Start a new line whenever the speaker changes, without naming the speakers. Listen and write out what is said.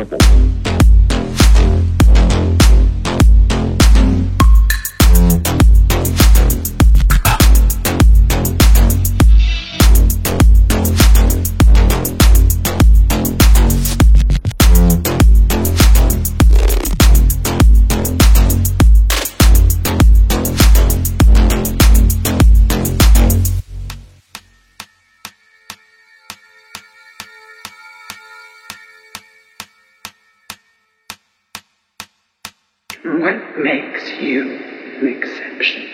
example. What makes you an exception?